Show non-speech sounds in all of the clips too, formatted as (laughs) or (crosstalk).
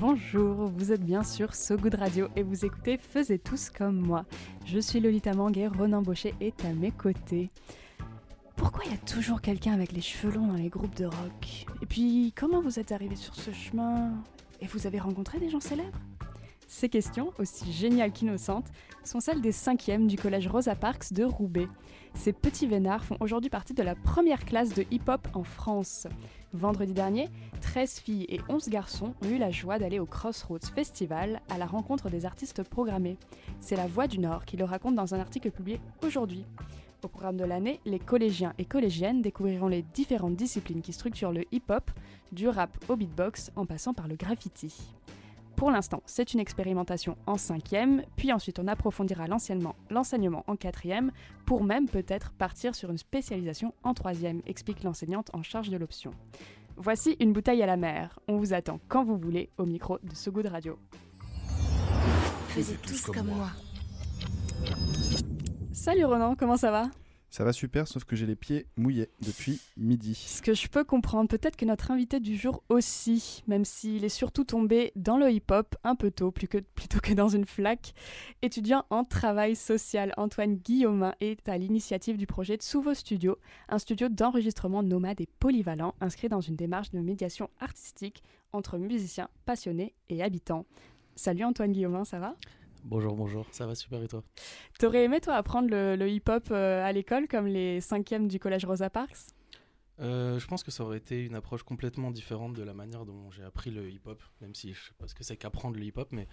Bonjour, vous êtes bien sur So Good Radio et vous écoutez Faisez tous comme moi. Je suis Lolita Manguet, Ronan Baucher est à mes côtés. Pourquoi il y a toujours quelqu'un avec les cheveux longs dans les groupes de rock? Et puis, comment vous êtes arrivé sur ce chemin? Et vous avez rencontré des gens célèbres? Ces questions, aussi géniales qu'innocentes, sont celles des cinquièmes du collège Rosa Parks de Roubaix. Ces petits vénards font aujourd'hui partie de la première classe de hip-hop en France. Vendredi dernier, 13 filles et 11 garçons ont eu la joie d'aller au Crossroads Festival à la rencontre des artistes programmés. C'est la Voix du Nord qui le raconte dans un article publié aujourd'hui. Au programme de l'année, les collégiens et collégiennes découvriront les différentes disciplines qui structurent le hip-hop, du rap au beatbox en passant par le graffiti. Pour l'instant, c'est une expérimentation en cinquième, puis ensuite on approfondira l'enseignement, l'enseignement en quatrième, pour même peut-être partir sur une spécialisation en troisième, explique l'enseignante en charge de l'option. Voici une bouteille à la mer. On vous attend quand vous voulez au micro de So Good Radio. Faisiez tous comme moi. Salut Ronan, comment ça va? Ça va super, sauf que j'ai les pieds mouillés depuis midi. Ce que je peux comprendre, peut-être que notre invité du jour aussi, même s'il est surtout tombé dans le hip-hop un peu tôt, plutôt que dans une flaque. Étudiant en travail social, Antoine Guillaumin est à l'initiative du projet Tsuvo Studio, un studio d'enregistrement nomade et polyvalent, inscrit dans une démarche de médiation artistique entre musiciens passionnés et habitants. Salut Antoine Guillaumin, ça va? Bonjour, bonjour, ça va super et toi T'aurais aimé toi apprendre le, le hip-hop euh, à l'école comme les cinquièmes du collège Rosa Parks? Euh, Je pense que ça aurait été une approche complètement différente de la manière dont j'ai appris le hip-hop, même si je sais pas ce que c'est qu'apprendre le hip-hop, mais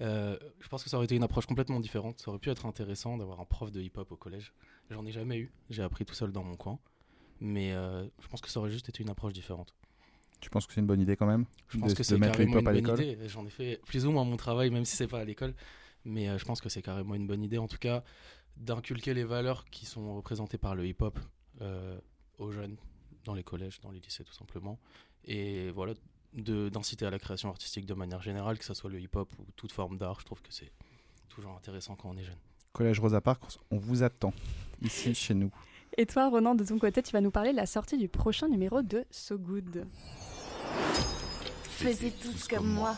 euh, je pense que ça aurait été une approche complètement différente. Ça aurait pu être intéressant d'avoir un prof de hip-hop au collège. J'en ai jamais eu, j'ai appris tout seul dans mon coin, mais euh, je pense que ça aurait juste été une approche différente. Tu penses que c'est une bonne idée quand même? Je pense de, que c'est mettre le carrément une hip-hop à bonne l'école? idée. J'en ai fait plus ou moins mon travail, même si c'est pas à l'école. Mais euh, je pense que c'est carrément une bonne idée, en tout cas, d'inculquer les valeurs qui sont représentées par le hip-hop euh, aux jeunes, dans les collèges, dans les lycées tout simplement. Et voilà, de- d'inciter à la création artistique de manière générale, que ce soit le hip-hop ou toute forme d'art. Je trouve que c'est toujours intéressant quand on est jeune. Collège Rosa Parks, on vous attend ici chez nous. Et toi Ronan, de ton côté, tu vas nous parler de la sortie du prochain numéro de So Good. Faisiez tous comme moi.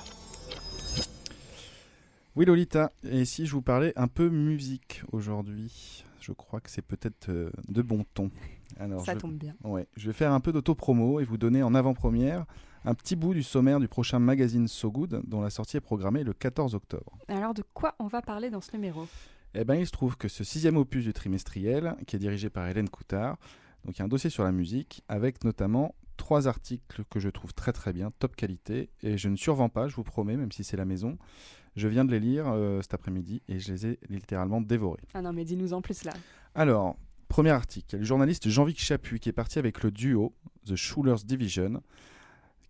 Oui Lolita, et si je vous parlais un peu musique aujourd'hui? Je crois que c'est peut-être euh, de bon ton. Alors, Ça je... tombe bien. Ouais, je vais faire un peu d'auto-promo et vous donner en avant-première un petit bout du sommaire du prochain magazine So Good dont la sortie est programmée le 14 octobre. Alors de quoi on va parler dans ce numéro? Eh ben, il se trouve que ce sixième opus du trimestriel, qui est dirigé par Hélène Coutard, donc il y a un dossier sur la musique, avec notamment trois articles que je trouve très très bien, top qualité, et je ne survends pas, je vous promets, même si c'est la maison. Je viens de les lire euh, cet après-midi et je les ai littéralement dévorés. Ah non mais dis-nous en plus là. Alors, premier article, le journaliste Jean-Vic Chapuis qui est parti avec le duo The Schulers Division,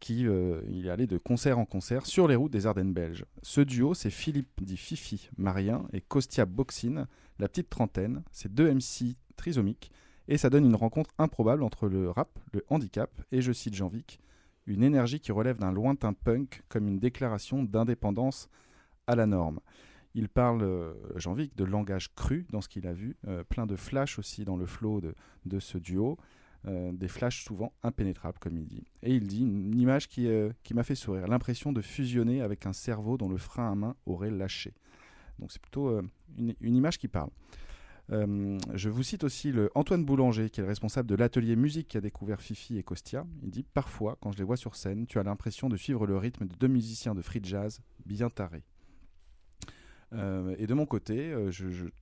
qui euh, il est allé de concert en concert sur les routes des Ardennes belges. Ce duo, c'est Philippe dit Fifi Marien et Kostia Boxin, la petite trentaine, c'est deux MC trisomiques, et ça donne une rencontre improbable entre le rap, le handicap et, je cite Jean-Vic, une énergie qui relève d'un lointain punk comme une déclaration d'indépendance à la norme. Il parle, euh, Jean-Vic, de langage cru dans ce qu'il a vu, euh, plein de flashs aussi dans le flow de, ce duo, euh, des flashs souvent impénétrables, comme il dit. Et il dit une image qui, euh, qui m'a fait sourire, l'impression de fusionner avec un cerveau dont le frein à main aurait lâché. Donc c'est plutôt une, image qui parle. Je vous cite aussi le Antoine Boulanger, qui est le responsable de l'atelier musique qui a découvert Fifi et Costia. Il dit Parfois, quand je les vois sur scène, tu as l'impression de suivre le rythme de deux musiciens de free jazz bien tarés. Euh, et de mon côté, euh,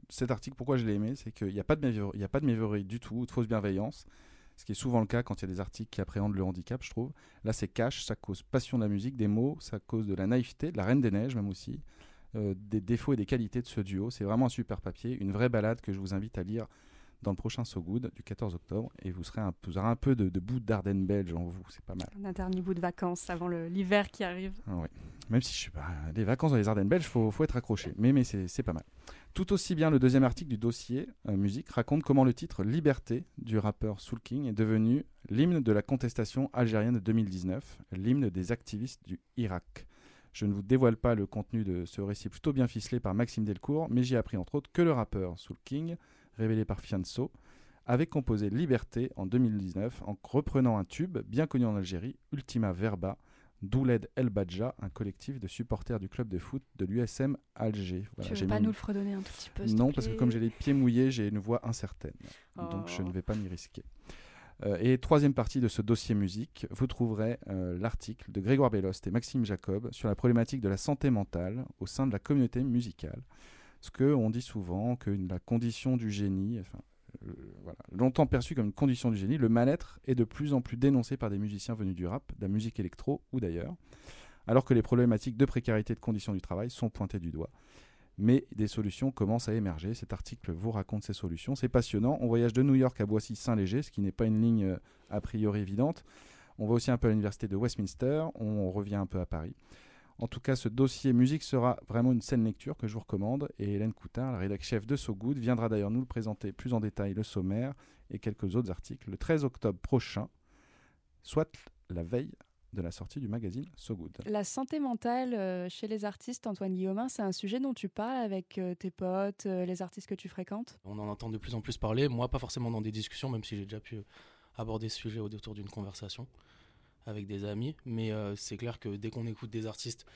cet article, pourquoi je l'ai aimé, c'est qu'il n'y a pas de méveurerie du tout, ou de fausse bienveillance, ce qui est souvent le cas quand il y a des articles qui appréhendent le handicap, je trouve. Là, c'est cash, ça cause passion de la musique, des mots, ça cause de la naïveté, de la Reine des Neiges même aussi, euh, des défauts et des qualités de ce duo. C'est vraiment un super papier, une vraie balade que je vous invite à lire dans le prochain So Good du 14 octobre. Et vous, serez un, peu- vous aurez un peu de, de bout d'Ardenne belge en vous, c'est pas mal. Un dernier bout de vacances avant l'hiver qui arrive. Ah ouais. Même si je suis pas. Les vacances dans les Ardennes belges, faut, faut être accroché. Mais, c'est pas mal. Tout aussi bien, le deuxième article du dossier euh, musique raconte comment le titre Liberté du rappeur Soul King est devenu l'hymne de la contestation algérienne de 2019, l'hymne des activistes du Irak. Je ne vous dévoile pas le contenu de ce récit plutôt bien ficelé par Maxime Delcourt, mais j'ai appris entre autres que le rappeur Soul King, révélé par Fianso, avait composé Liberté en 2019 en reprenant un tube bien connu en Algérie, Ultima Verba, d'Ouled El Badja, un collectif de supporters du club de foot de l'USM Alger. Voilà, tu veux pas nous le fredonner un tout petit peu Non, parce que comme j'ai les pieds mouillés, j'ai une voix incertaine. Donc je Oh. ne vais pas m'y risquer. Euh, et troisième partie de ce dossier musique, vous trouverez euh, l'article de Grégoire Bellost et Maxime Jacob sur la problématique de la santé mentale au sein de la communauté musicale. Ce que on dit souvent que la condition du génie, longtemps perçu comme une condition du génie, le mal-être est de plus en plus dénoncé par des musiciens venus du rap, de la musique électro ou d'ailleurs, alors que les problématiques de précarité de conditions du travail sont pointées du doigt. Mais des solutions commencent à émerger. Cet article vous raconte ces solutions. C'est passionnant. On voyage de New York à Boissy-Saint-Léger, ce qui n'est pas une ligne euh, a priori évidente. On va aussi un peu à l'université de Westminster. On revient un peu à Paris. En tout cas, ce dossier musique sera vraiment une saine lecture que je vous recommande. Et Hélène Coutin, la rédactrice chef de So Good, viendra d'ailleurs nous le présenter plus en détail le sommaire et quelques autres articles le 13 octobre prochain, soit la veille de la sortie du magazine So Good. La santé mentale euh, chez les artistes, Antoine Guillaumin, c'est un sujet dont tu parles avec euh, tes potes, euh, les artistes que tu fréquentes? On en entend de plus en plus parler. Moi, pas forcément dans des discussions, même si j'ai déjà pu aborder ce sujet autour d'une conversation avec des amis. Mais euh, c'est clair que dès qu'on écoute des artistes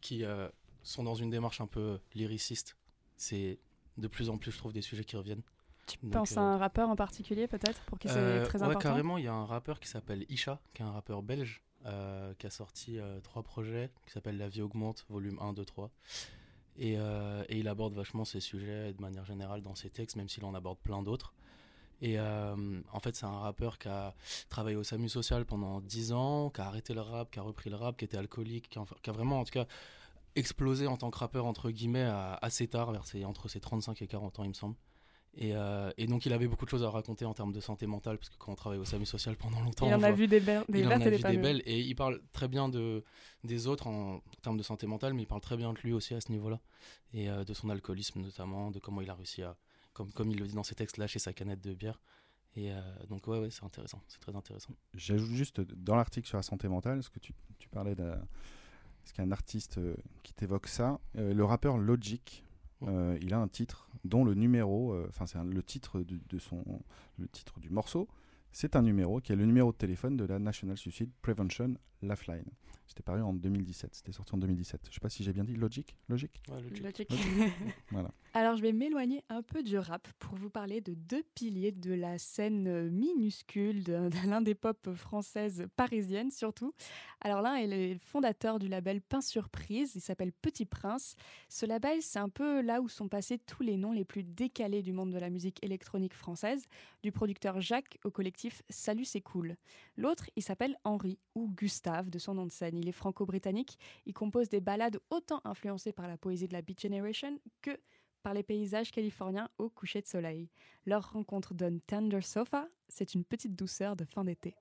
qui euh, sont dans une démarche un peu lyriciste, c'est de plus en plus, je trouve, des sujets qui reviennent. Tu Donc, penses euh, à un rappeur en particulier peut-être pour qui c'est très ouais, important? carrément, il y a un rappeur qui s'appelle Isha, qui est un rappeur belge, qui a sorti trois projets, qui s'appelle La vie augmente, volume 1, 2, 3. Et, euh, et il aborde vachement ces sujets de manière générale dans ses textes, même s'il en aborde plein d'autres. Et euh, en fait, c'est un rappeur qui a travaillé au SAMU social pendant 10 ans, qui a arrêté le rap, qui a repris le rap, qui était alcoolique, qui a, qui a vraiment, en tout cas, explosé en tant que rappeur, entre guillemets, à- assez tard, vers ses- entre ses 35 et 40 ans, il me semble. Et, euh, et donc, il avait beaucoup de choses à raconter en termes de santé mentale, parce que quand on travaille au SAMU social pendant longtemps, Il on en a voit- vu des, be- des il en a vu des belles et il parle très bien de, des autres en, en termes de santé mentale, mais il parle très bien de lui aussi à ce niveau-là et euh, de son alcoolisme notamment, de comment il a réussi à, comme, comme il le dit dans ses textes, lâcher sa canette de bière. Et euh, donc ouais, ouais c'est intéressant, c'est très intéressant. J'ajoute juste dans l'article sur la santé mentale, parce que tu, tu parlais d'un. Est-ce qu'il y a un artiste euh, qui t'évoque ça Euh, Le rappeur Logic, il a un titre dont le numéro, enfin c'est le titre du- de son, le titre du morceau, c'est un numéro qui est le numéro de téléphone de la National Suicide Prevention Lifeline. C'était paru en 2017, c'était sorti en 2017. Je sais pas si j'ai bien dit Logic, Logic? Ouais, logique. Logique. (laughs) Voilà. Alors je vais m'éloigner un peu du rap pour vous parler de deux piliers de la scène minuscule de, de l'un des pop françaises parisiennes surtout. Alors l'un est le fondateur du label Pain Surprise, il s'appelle Petit Prince. Ce label c'est un peu là où sont passés tous les noms les plus décalés du monde de la musique électronique française, du producteur Jacques au collectif Salut c'est cool. L'autre il s'appelle Henri ou Gustave de son nom de scène, il est franco-britannique, il compose des ballades autant influencées par la poésie de la Beat Generation que par les paysages californiens au coucher de soleil. Leur rencontre donne Tender Sofa, c'est une petite douceur de fin d'été.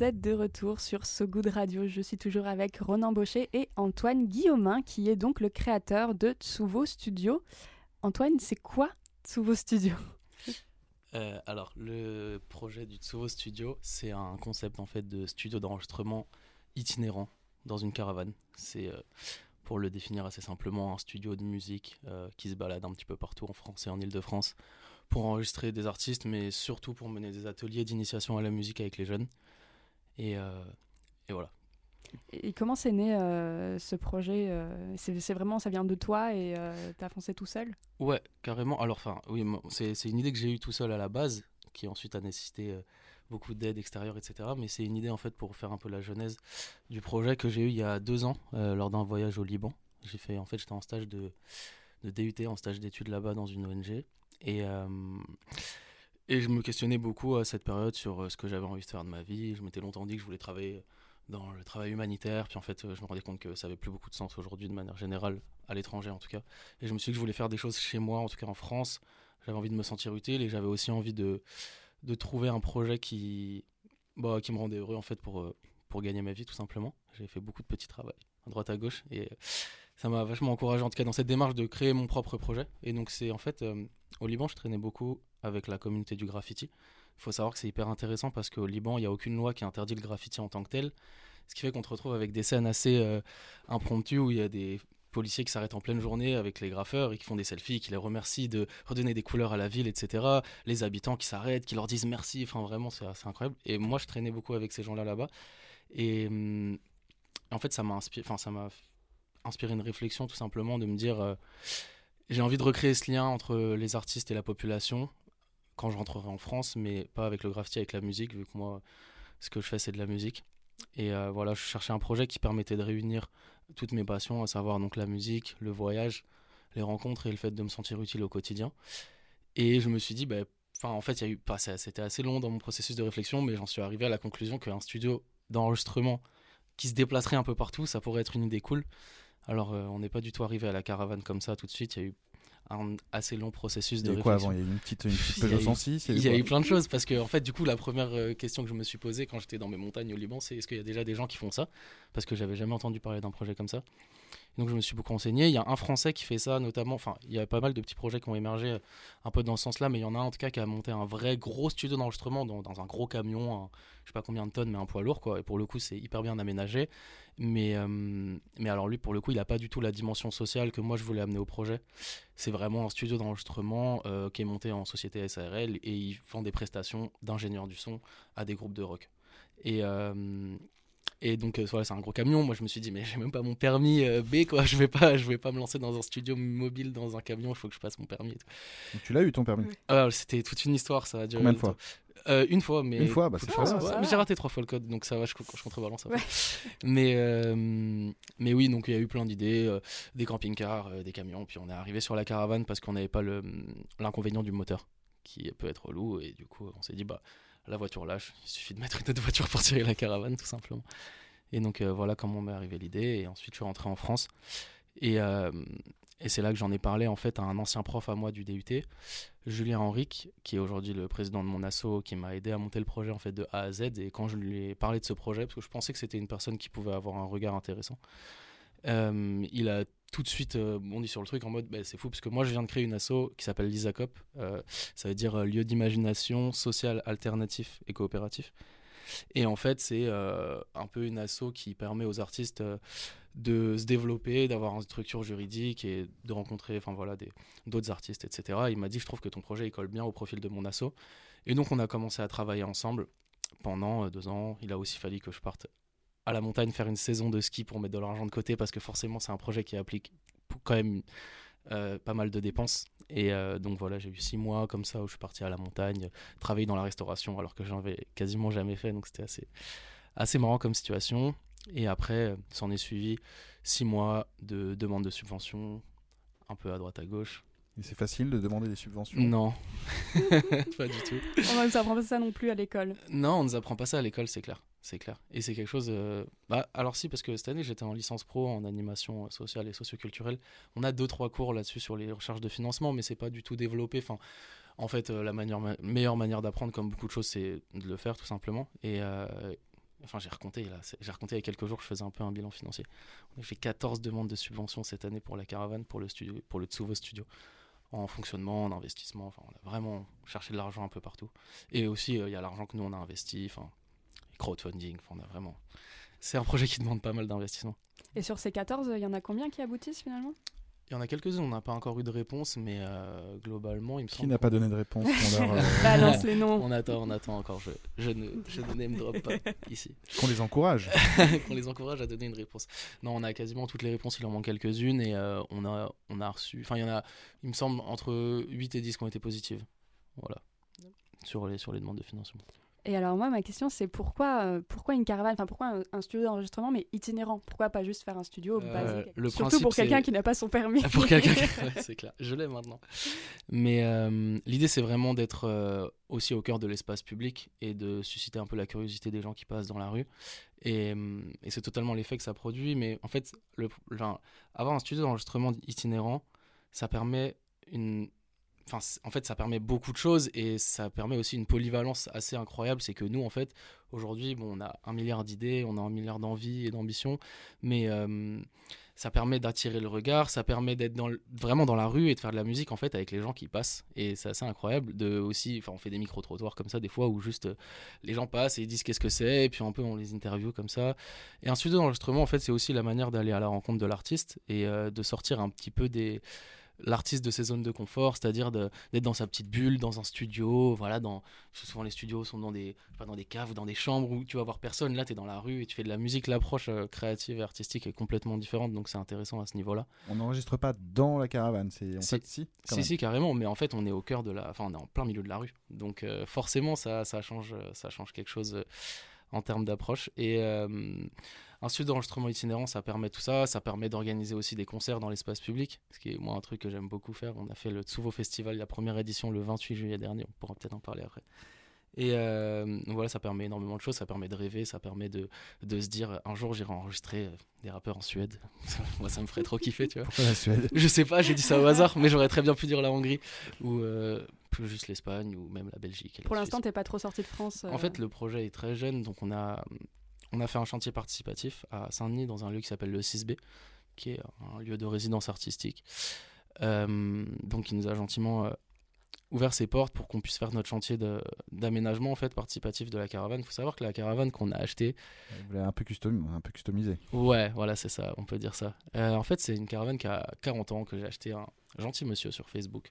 Vous de retour sur So Good Radio. Je suis toujours avec Ronan Baucher et Antoine Guillaumin, qui est donc le créateur de Tsuvo Studio. Antoine, c'est quoi Tsuvo Studio? Euh, alors, le projet du Tsuvo Studio, c'est un concept en fait de studio d'enregistrement itinérant dans une caravane. C'est, euh, pour le définir assez simplement, un studio de musique euh, qui se balade un petit peu partout en France et en Ile-de-France pour enregistrer des artistes, mais surtout pour mener des ateliers d'initiation à la musique avec les jeunes. Et, euh, et voilà. Et comment c'est né euh, ce projet euh, c'est, vraiment, ça vient de toi et euh, t'as foncé tout seul? Ouais, carrément. Alors, enfin, oui, c'est une idée que j'ai eue tout seul à la base, qui ensuite a nécessité beaucoup d'aide extérieure, etc. Mais c'est une idée en fait pour faire un peu la genèse du projet que j'ai eu il y a deux ans lors d'un voyage au Liban. J'ai fait, en fait, j'étais en stage de, de DUT, en stage d'études là-bas dans une ONG. Et, et je me questionnais beaucoup à cette période sur euh, ce que j'avais envie de faire de ma vie. Je m'étais longtemps dit que je voulais travailler dans le travail humanitaire. Puis en fait, euh, je me rendais compte que ça avait plus beaucoup de sens aujourd'hui de manière générale, à l'étranger en tout cas. Et je me suis dit que je voulais faire des choses chez moi, en tout cas en France. J'avais envie de me sentir utile et j'avais aussi envie de, de trouver un projet qui, bah, qui me rendait heureux en fait pour, euh, pour gagner ma vie tout simplement. J'ai fait beaucoup de petits travaux à droite à gauche et ça m'a vachement encouragé en tout cas dans cette démarche de créer mon propre projet. Et donc c'est en fait au Liban je traînais beaucoup avec la communauté du graffiti. Il faut savoir que c'est hyper intéressant parce qu'au Liban il n'y a aucune loi qui interdit le graffiti en tant que tel. Ce qui fait qu'on te retrouve avec des scènes assez euh, impromptues où il y a des policiers qui s'arrêtent en pleine journée avec les graffeurs et qui font des selfies, qui les remercient de redonner des couleurs à la ville, etc. Les habitants qui s'arrêtent, qui leur disent merci. Enfin, vraiment, c'est c'est incroyable. Et moi, je traînais beaucoup avec ces gens-là là-bas. Et hum, en fait, ça m'a inspiré, enfin, ça m'a inspiré une réflexion tout simplement de me dire euh, j'ai envie de recréer ce lien entre les artistes et la population quand je rentrerai en France, mais pas avec le graffiti, avec la musique, vu que moi, ce que je fais, c'est de la musique. Et euh, voilà, je cherchais un projet qui permettait de réunir toutes mes passions, à savoir donc la musique, le voyage, les rencontres et le fait de me sentir utile au quotidien. Et je me suis dit, bah, en fait, il y a eu, c'était assez long dans mon processus de réflexion, mais j'en suis arrivé à la conclusion qu'un studio d'enregistrement qui se déplacerait un peu partout, ça pourrait être une idée cool. Alors, euh, on n'est pas du tout arrivé à la caravane comme ça tout de suite. Il y a eu un assez long processus de Il y a quoi réflexion. avant? Il y a eu une petite, une (laughs) petite Peugeot eu- 106 Il y a eu plein de choses parce que en fait du coup la première euh, question que je me suis posée quand j'étais dans mes montagnes au Liban c'est est-ce qu'il y a déjà des gens qui font ça? Parce que j'avais jamais entendu parler d'un projet comme ça. Donc je me suis beaucoup renseigné. Il y a un Français qui fait ça notamment. Enfin il y a pas mal de petits projets qui ont émergé euh, un peu dans ce sens-là, mais il y en a un en tout cas qui a monté un vrai gros studio d'enregistrement dans, un gros camion, un- je sais pas combien de tonnes, mais un poids lourd quoi. Et pour le coup c'est hyper bien aménagé. Mais euh, mais alors lui pour le coup il a pas du tout la dimension sociale que moi je voulais amener au projet. C'est vraiment un studio d'enregistrement euh, qui est monté en société SARL et ils font des prestations d'ingénieurs du son à des groupes de rock. Et, et donc euh, voilà, c'est un gros camion. Moi je me suis dit mais j'ai même pas mon permis euh, B quoi. Je vais pas, je vais pas me lancer dans un studio mobile dans un camion. Il faut que je passe mon permis. et tout. Donc, tu l'as eu ton permis Ah, C'était toute une histoire. Ça a duré Combien de fois Euh, Une fois, mais Une fois, bah, c'est ouais. j'ai raté trois fois le code, donc ça va. Je, je contrebalance. ça va. Ouais. (laughs) Mais, euh, mais oui, donc il y a eu plein d'idées, euh, des camping-cars, euh, des camions, puis on est arrivé sur la caravane parce qu'on n'avait pas le- l'inconvénient du moteur, qui peut être relou, et du coup on s'est dit, bah la voiture lâche, il suffit de mettre une autre voiture pour tirer la caravane, tout simplement. Et donc euh, voilà comment m'est arrivé l'idée, et ensuite je suis rentré en France, et, euh, et c'est là que j'en ai parlé en fait à un ancien prof à moi du DUT, Julien Henrique, qui est aujourd'hui le président de mon asso, qui m'a aidé à monter le projet en fait de A à Z. Et quand je lui ai parlé de ce projet, parce que je pensais que c'était une personne qui pouvait avoir un regard intéressant, euh, il a tout de suite euh, bondi sur le truc en mode bah, c'est fou parce que moi je viens de créer une asso qui s'appelle l'ISACOP, euh, ça veut dire euh, lieu d'imagination social alternatif et coopératif. Et en fait, c'est euh, un peu une asso qui permet aux artistes de se développer, d'avoir une structure juridique et de rencontrer enfin voilà, d'autres artistes, etc. Il m'a dit, je trouve que ton projet il colle bien au profil de mon asso. Et donc, on a commencé à travailler ensemble pendant deux ans. Il a aussi fallu que je parte à la montagne faire une saison de ski pour mettre de l'argent de côté parce que forcément, c'est un projet qui applique quand même euh, pas mal de dépenses. Et euh, donc voilà, j'ai eu six mois comme ça où je suis parti à la montagne, travailler dans la restauration alors que j'en avais quasiment jamais fait. Donc c'était assez, assez marrant comme situation. Et après, s'en est suivi six mois de demande de subvention, un peu à droite à gauche. Et c'est facile de demander des subventions? Non, (laughs) pas du tout. On ne s'apprend pas ça non plus à l'école. Non, on nous apprend pas ça à l'école, c'est clair. C'est clair. Et c'est quelque chose. euh, Bah, alors si, parce que cette année j'étais en licence pro en animation sociale et socioculturelle. On a deux trois cours là-dessus sur les recherches de financement, mais c'est pas du tout développé. Enfin, en fait, euh, la meilleure manière d'apprendre, comme beaucoup de choses, c'est de le faire tout simplement. Et, euh, Enfin, j'ai J'ai recompté il y a quelques jours. Je faisais un peu un bilan financier. On a fait 14 demandes de subventions cette année pour la caravane, pour le studio, pour le Tsuvo Studio, en fonctionnement, en investissement. Enfin, on a vraiment cherché de l'argent un peu partout. Et aussi, il y a l'argent que nous on a investi. Enfin, crowdfunding. Enfin, on a vraiment. C'est un projet qui demande pas mal d'investissement. Et sur ces 14, il y en a combien qui aboutissent finalement? Il y en a quelques-uns, on n'a pas encore eu de réponse, mais euh, globalement, il me Qui semble. n'a pas donné de réponse (laughs) leur, euh, Balance les noms. On attend, on attend encore. Je, je ne, je ne name drop pas (laughs) ici. qu'on les encourage (laughs) qu'on les encourage à donner une réponse. Non, on a quasiment toutes les réponses, il en manque quelques-unes et euh, on, a, on a reçu. Enfin, il y en a, il me semble, entre 8 et 10 qui ont été positives. Voilà. Sur les, sur les demandes de financement. Et alors moi, ma question, c'est pourquoi, euh, pourquoi une caravane? Enfin, pourquoi un, un studio d'enregistrement, mais itinérant? Pourquoi pas juste faire un studio Euh, basique? le Surtout pour quelqu'un qui n'a pas son permis. (laughs) Pour quelqu'un qui- (laughs) ouais, c'est clair. Je l'ai maintenant. Mais euh, l'idée, c'est vraiment d'être euh, aussi au cœur de l'espace public et de susciter un peu la curiosité des gens qui passent dans la rue. Et, et c'est totalement l'effet que ça produit. Mais en fait, le, avoir un studio d'enregistrement itinérant, ça permet une. En fait, ça permet beaucoup de choses et ça permet aussi une polyvalence assez incroyable. C'est que nous, en fait, aujourd'hui, bon, on a un milliard d'idées, on a un milliard d'envies et d'ambitions, mais ça permet d'attirer le regard, ça permet d'être vraiment dans la rue et de faire de la musique en fait avec les gens qui passent. Et c'est assez incroyable de aussi, enfin on fait des micro trottoirs comme ça des fois où juste euh, les gens passent et ils disent qu'est-ce que c'est et puis un peu on les interview comme ça. Et un studio d'enregistrement en fait c'est aussi la manière d'aller à la rencontre de l'artiste et euh, de sortir un petit peu des l'artiste de ses zones de confort, c'est-à-dire d'être dans sa petite bulle, dans un studio, voilà, dans souvent les studios sont dans des pas dans des caves ou dans des chambres où tu vas voir personne, là tu es dans la rue et tu fais de la musique, l'approche euh, créative et artistique est complètement différente donc c'est intéressant à ce niveau-là. On n'enregistre pas dans la caravane, c'est en fait si. Si, si, carrément, mais en fait, on est au cœur de la. Enfin, on est en plein milieu de la rue. Donc, euh, forcément, ça, ça, change, euh, ça change quelque chose en termes d'approche. Et un studio d'enregistrement itinérant, ça permet tout ça. Ça permet d'organiser aussi des concerts dans l'espace public, ce qui est, moi, un truc que j'aime beaucoup faire. On a fait le Tsuvo Festival, la première édition, le 28 juillet dernier. On pourra peut-être en parler après. Et euh, voilà, ça permet énormément de choses. Ça permet de rêver, ça permet de, de se dire un jour j'irai enregistrer euh, des rappeurs en Suède. (laughs) moi, ça me ferait trop kiffer, tu vois. Pourquoi la Suède? Je sais pas, j'ai dit ça au hasard, mais j'aurais très bien pu dire la Hongrie ou euh, plus juste l'Espagne ou même la Belgique. Pour l'instant, t'es pas trop sorti de France. euh, en fait, le projet est très jeune, donc on a, on a fait un chantier participatif à Saint-Denis dans un lieu qui s'appelle le 6B, qui est un lieu de résidence artistique. Euh, donc, qui nous a gentiment euh, ouvert ses portes pour qu'on puisse faire notre chantier d'aménagement en fait participatif de la caravane. Il faut savoir que la caravane qu'on a achetée, Vous un peu, custom... un peu customisé. Ouais, voilà, c'est ça, on peut dire ça. Euh, en fait, c'est une caravane qui a 40 ans que j'ai acheté un gentil monsieur sur Facebook.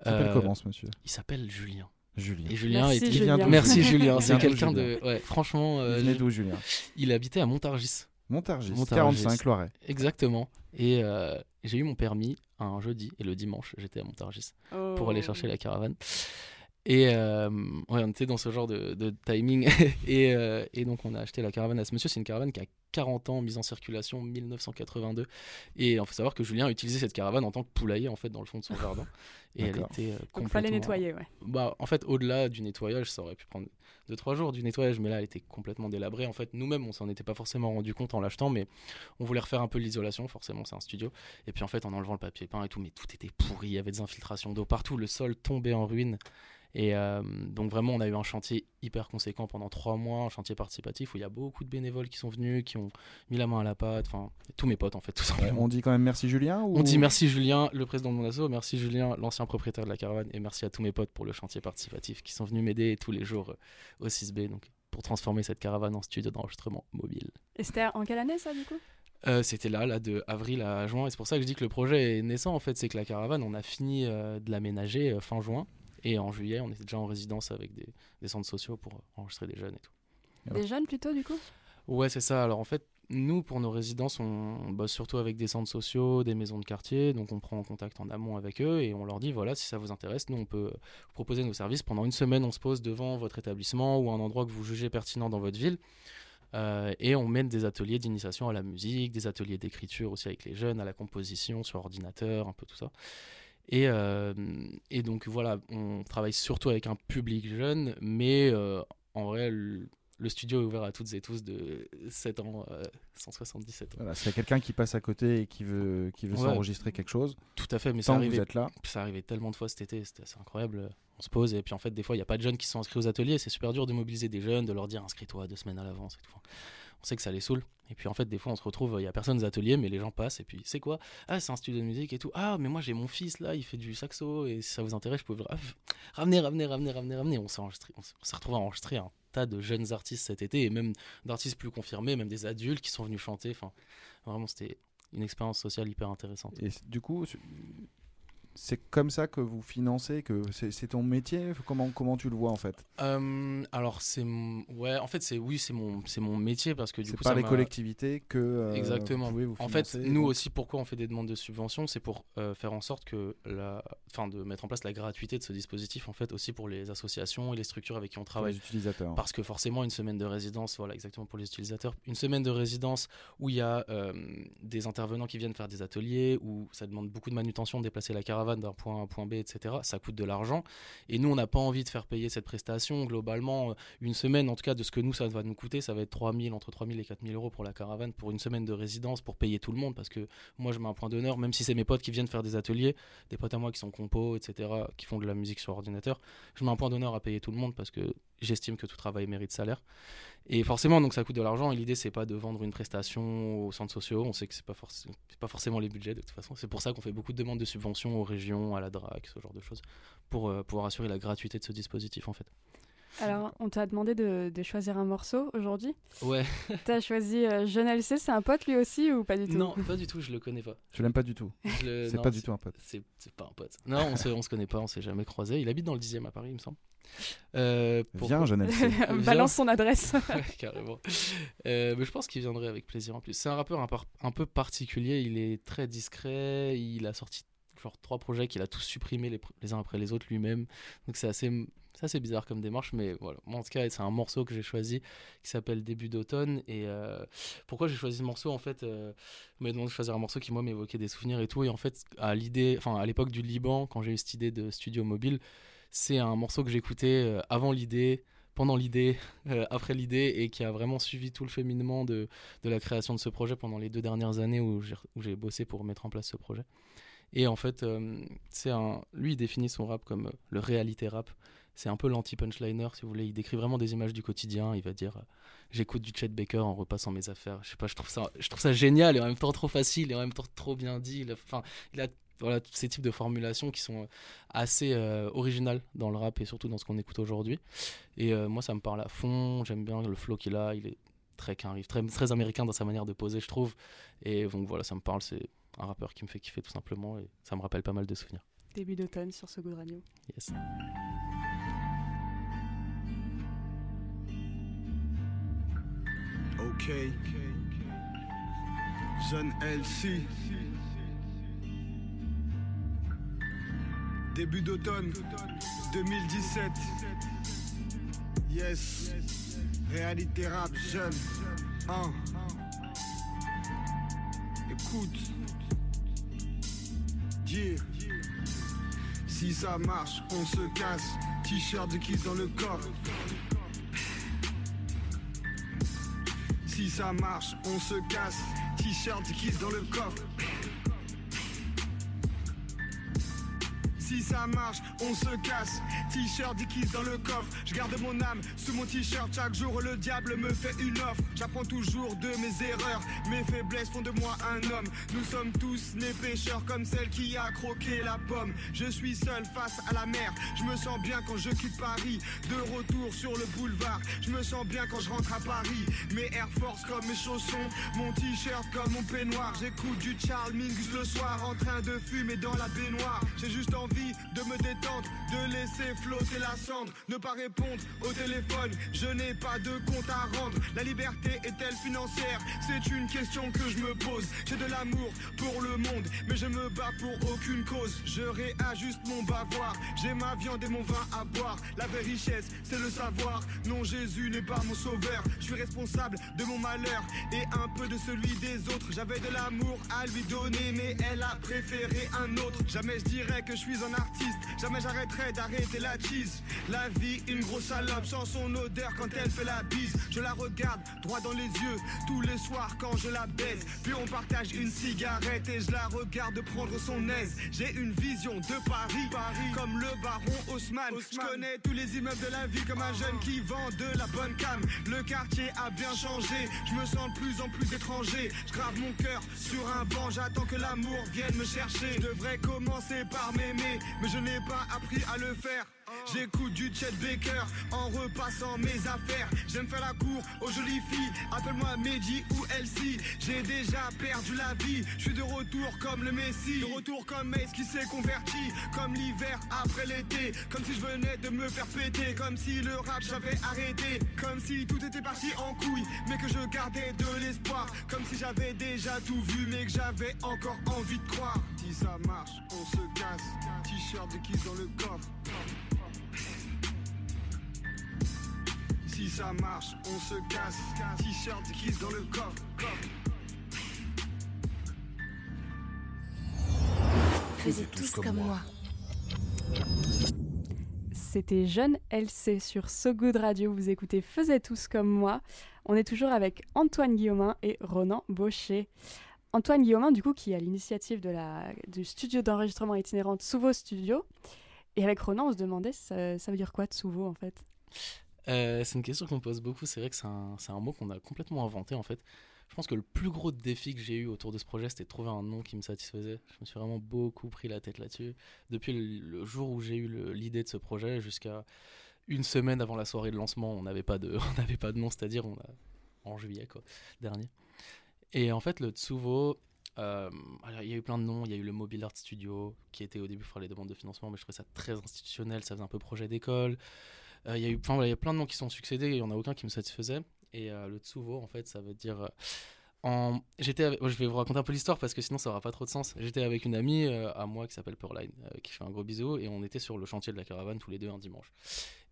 Il s'appelle comment ce monsieur? Il s'appelle Julien. Julien. Et Julien Merci, est... Il vient Julien. Merci Julien, c'est quelqu'un de... Ouais, franchement, euh, Il venait d'où Julien il habitait à Montargis. Montargis, Montargis. 45 Loiret. Exactement. Et euh, j'ai eu mon permis un jeudi et le dimanche, j'étais à Montargis pour aller oh. chercher la caravane. Et euh, ouais, on était dans ce genre de, de timing. (laughs) et, euh, et donc, on a acheté la caravane à ce monsieur. C'est une caravane qui a 40 ans, mise en circulation 1982. Et il faut savoir que Julien a utilisé cette caravane en tant que poulailler, en fait, dans le fond de son jardin. Et elle était. euh, Donc, fallait complètement- nettoyer, ouais. Bah, en fait, au-delà du nettoyage, ça aurait pu prendre 2-3 jours du nettoyage, mais là, elle était complètement délabrée. En fait, nous-mêmes, on s'en était pas forcément rendu compte en l'achetant, mais on voulait refaire un peu l'isolation, forcément, c'est un studio. Et puis, en fait, en enlevant le papier peint et tout, mais tout était pourri, il y avait des infiltrations d'eau partout, le sol tombait en ruine. Et euh, donc, vraiment, on a eu un chantier hyper conséquent pendant 3 mois, un chantier participatif où il y a beaucoup de bénévoles qui sont venus, qui ont mis la main à la pâte, enfin, tous mes potes, en fait, tout simplement. On dit quand même merci Julien ou... On dit merci Julien, le président de mon asso, merci Julien, l'ancien propriétaire de la caravane, et merci à tous mes potes pour le chantier participatif qui sont venus m'aider tous les jours euh, au 6B donc, pour transformer cette caravane en studio d'enregistrement mobile. Et c'était en quelle année ça, du coup? Euh, C'était là, là, de avril à juin, et c'est pour ça que je dis que le projet est naissant en fait, c'est que la caravane, on a fini euh, de l'aménager euh, fin juin, et en juillet, on était déjà en résidence avec des, des centres sociaux pour enregistrer des jeunes et tout. Des jeunes plutôt, du coup? Ouais, c'est ça. Alors en fait, nous, pour nos résidences, on, on bosse surtout avec des centres sociaux, des maisons de quartier. Donc on prend en contact en amont avec eux et on leur dit voilà, si ça vous intéresse, nous, on peut vous proposer nos services. Pendant une semaine, on se pose devant votre établissement ou un endroit que vous jugez pertinent dans votre ville. Euh, et on mène des ateliers d'initiation à la musique, des ateliers d'écriture aussi avec les jeunes, à la composition sur ordinateur, un peu tout ça. Et, euh, et donc voilà, on travaille surtout avec un public jeune, mais euh, en vrai, le- le studio est ouvert à toutes et tous de 7 ans, euh, 177 ans. Voilà, s'il y a quelqu'un qui passe à côté et qui veut, qui veut Ouais. s'enregistrer quelque chose, Tout à fait, mais tant ça que vous arrivait, êtes là, ça arrivait tellement de fois cet été, c'était assez incroyable. On se pose et puis en fait, des fois, il n'y a pas de jeunes qui sont inscrits aux ateliers. C'est super dur de mobiliser des jeunes, de leur dire inscris-toi deux semaines à l'avance et tout. On sait que ça les saoule. Et puis en fait, des fois, on se retrouve, il n'y a personne aux ateliers, mais les gens passent. Et puis, c'est quoi? Ah, c'est un studio de musique et tout. Ah, mais moi, j'ai mon fils là, il fait du saxo. Et si ça vous intéresse, je peux vous ramener, ramener, ramener, ramener, ramener. On s'est enregistré- retrouvé à enregistrer un tas de jeunes artistes cet été et même d'artistes plus confirmés, même des adultes qui sont venus chanter. Enfin, vraiment, c'était une expérience sociale hyper intéressante. et du coup, c'est comme ça que vous financez, que c'est ton métier? Comment, comment tu le vois en fait? Euh, alors c'est ouais en fait c'est oui c'est mon c'est mon métier parce que du C'est coup par ça les collectivités que euh, exactement. vous en fait nous donc- aussi pourquoi on fait des demandes de subventions? C'est pour euh, faire en sorte que la enfin de mettre en place la gratuité de ce dispositif en fait aussi pour les associations et les structures avec qui on pour travaille. les utilisateurs. parce que forcément, une semaine de résidence, voilà, exactement pour les utilisateurs, une semaine de résidence où il y a des intervenants qui viennent faire des ateliers, où ça demande beaucoup de manutention de déplacer la caravane d'un point A un point B, etc. Ça coûte de l'argent. Et nous, on n'a pas envie de faire payer cette prestation. Globalement, euh, une semaine, en tout cas, de ce que nous, ça va nous coûter, ça va être 3000, entre 3000 et 4000 euros pour la caravane, pour une semaine de résidence, pour payer tout le monde. Parce que moi, je mets un point d'honneur, même si c'est mes potes qui viennent faire des ateliers, des potes à moi qui sont compos, etc., qui font de la musique sur ordinateur, je mets un point d'honneur à payer tout le monde parce que j'estime que tout travail mérite salaire. Et forcément, donc ça coûte de l'argent. Et l'idée, c'est pas de vendre une prestation aux centres sociaux. On sait que c'est pas, pas forcément les budgets de toute façon. C'est pour ça qu'on fait beaucoup de demandes de subventions aux régions, à la DRAC, ce genre de choses, pour euh, pouvoir assurer la gratuité de ce dispositif en fait. Alors, on t'a demandé de, de choisir un morceau aujourd'hui. Ouais. T'as choisi euh, Jeune LC, c'est un pote lui aussi ou pas du tout? Non, pas du tout. Je le connais pas. Je l'aime pas du tout. Le- C'est non, pas du tout un pote. C'est c'est pas un pote. Non, on se, on se connaît pas. On s'est jamais croisé. Il habite dans le 10e à Paris, il me semble. Euh, pourquoi- Viens, jeune LC. (laughs) Balance son adresse. (laughs) Ouais, carrément. Euh, mais je pense qu'il viendrait avec plaisir en plus. C'est un rappeur un, par- un peu particulier. Il est très discret. Il a sorti genre trois projets qu'il a tous supprimés les, pr- les uns après les autres lui-même. Donc c'est assez, c'est assez bizarre comme démarche. Mais voilà. Moi, en tout cas, c'est un morceau que j'ai choisi qui s'appelle Début d'automne. Et euh, pourquoi j'ai choisi ce morceau En fait, euh, on m'a demandé de choisir un morceau qui, moi, m'évoquait des souvenirs et tout. Et en fait, à l'idée, enfin, à l'époque du Liban, quand j'ai eu cette idée de studio mobile, c'est un morceau que j'écoutais euh, avant l'idée pendant l'idée, (laughs) euh, après l'idée, et qui a vraiment suivi tout le féminement de, de la création de ce projet pendant les deux dernières années où j'ai, bossé pour mettre en place ce projet. Et en fait, c'est un, lui, il définit son rap comme le réalité rap. C'est un peu l'anti-punchliner, si vous voulez. Il décrit vraiment des images du quotidien. Il va dire euh, J'écoute du Chet Baker en repassant mes affaires. Je sais pas, je trouve ça, je trouve ça génial et en même temps trop facile et en même temps trop bien dit. Il a- Enfin, il a voilà, tous ces types de formulations qui sont euh, assez euh, originales dans le rap et surtout dans ce qu'on écoute aujourd'hui. Et euh, moi, ça me parle à fond. J'aime bien le flow qu'il a. Il est très, très américain dans sa manière de poser, je trouve. Et donc voilà, ça me parle. C'est un rappeur qui me fait kiffer tout simplement et ça me rappelle pas mal de souvenirs. Début d'automne sur ce goût de radio. Yes. Ok. Jeune LC. Début d'automne 2017. Yes. Réalité rap jeune. Hein. Écoute. Dire. Si ça marche, on se casse. T-shirt de kiss dans le coffre. Si ça marche, on se casse. T-shirt kiss dans le coffre. Si ça marche, on se casse. T-shirt Dickies dans le coffre. Je garde mon âme sous mon t-shirt. Chaque jour, le diable me fait une offre. J'apprends toujours de mes erreurs. Mes faiblesses font de moi un homme. Nous sommes tous nés pêcheurs comme celle qui a croqué la pomme. Je suis seul face à la mer. Je me sens bien quand je quitte Paris. De retour sur le boulevard. Je me sens bien quand je rentre à Paris. Mes Air Force comme mes chaussons. Mon t-shirt comme mon peignoir. J'écoute du Charles Mingus le soir en train de fumer dans la baignoire. J'ai juste envie de me détendre, de laisser flotter la cendre, ne pas répondre au téléphone. Je n'ai pas de compte à rendre. La liberté est-elle financière? C'est une question que je me pose. J'ai de l'amour pour le monde, mais je me bats pour aucune cause. Je réajuste mon bavoir. J'ai ma viande et mon vin à boire. La vraie richesse, c'est le savoir. Non, Jésus n'est pas mon sauveur. Je suis responsable de mon malheur et un peu de celui des autres. J'avais de l'amour à lui donner, mais elle a préféré un autre. Jamais je dirais que je suis un artiste. Jamais j'arrêterai d'arrêter la cheese. La vie, une grosse salope, sans son odeur quand elle fait la bise. Je la regarde droit dans les yeux tous les soirs quand je la baise. Puis on partage une cigarette et je la regarde prendre son aise. J'ai une vision de Paris, Paris comme le baron Haussmann. Je connais tous les immeubles de la vie comme un jeune qui vend de la bonne cam. Le quartier a bien changé, je me sens de plus en plus étranger. Je grave mon cœur sur un banc, j'attends que l'amour vienne me chercher. Je devrais commencer par m'aimer, mais je n'ai pas appris à le faire. J'écoute du Chet Baker en repassant mes affaires. J'aime faire la cour aux jolies filles. Appelle-moi Mehdi ou Elsie. J'ai déjà perdu la vie. Je suis de retour comme le Messi. De retour comme Mace qui s'est converti. Comme l'hiver après l'été. Comme si je venais de me faire péter. Comme si le rap j'avais arrêté. Comme si tout était parti en couille. Mais que je gardais de l'espoir. Comme si j'avais déjà tout vu. Mais que j'avais encore envie de croire. Si ça marche, on se casse. T-shirt de kiss dans le coffre. Si ça marche, on se casse. T-shirt de kiss dans le coffre. Faisez tous comme moi. C'était Jeune LC sur So Good Radio. Vous écoutez Faisait tous comme moi. On est toujours avec Antoine Guillaumin et Ronan Baucher. Antoine Guillaumin, du coup, qui est à l'initiative de la, du studio d'enregistrement itinérant Tsuvo Studio. Et avec Ronan, on se demandait, ça, veut dire quoi Tsuvo en fait? Euh, c'est une question qu'on pose beaucoup. C'est vrai que c'est un, un mot qu'on a complètement inventé en fait. Je pense que le plus gros défi que j'ai eu autour de ce projet, c'était de trouver un nom qui me satisfaisait. Je me suis vraiment beaucoup pris la tête là-dessus. Depuis le, jour où j'ai eu l'idée de ce projet jusqu'à une semaine avant la soirée de lancement, on n'avait pas de, (laughs) pas de nom, c'est-à-dire on en juillet quoi, dernier. Et en fait, le Tsuvo, euh, alors, il y a eu plein de noms. Il y a eu le Mobile Art Studio, qui était au début pour faire les demandes de financement, mais je trouvais ça très institutionnel. Ça faisait un peu projet d'école. Euh, il y a eu, enfin, voilà, il y a plein de noms qui sont succédés. Il y en a aucun qui me satisfaisait. Et euh, le Tsuvo, en fait, ça veut dire. J'étais Je vais vous raconter un peu l'histoire parce que sinon ça aura pas trop de sens. J'étais avec une amie à moi qui s'appelle Pearline, qui fait un gros bisou, et on était sur le chantier de la caravane tous les deux un dimanche.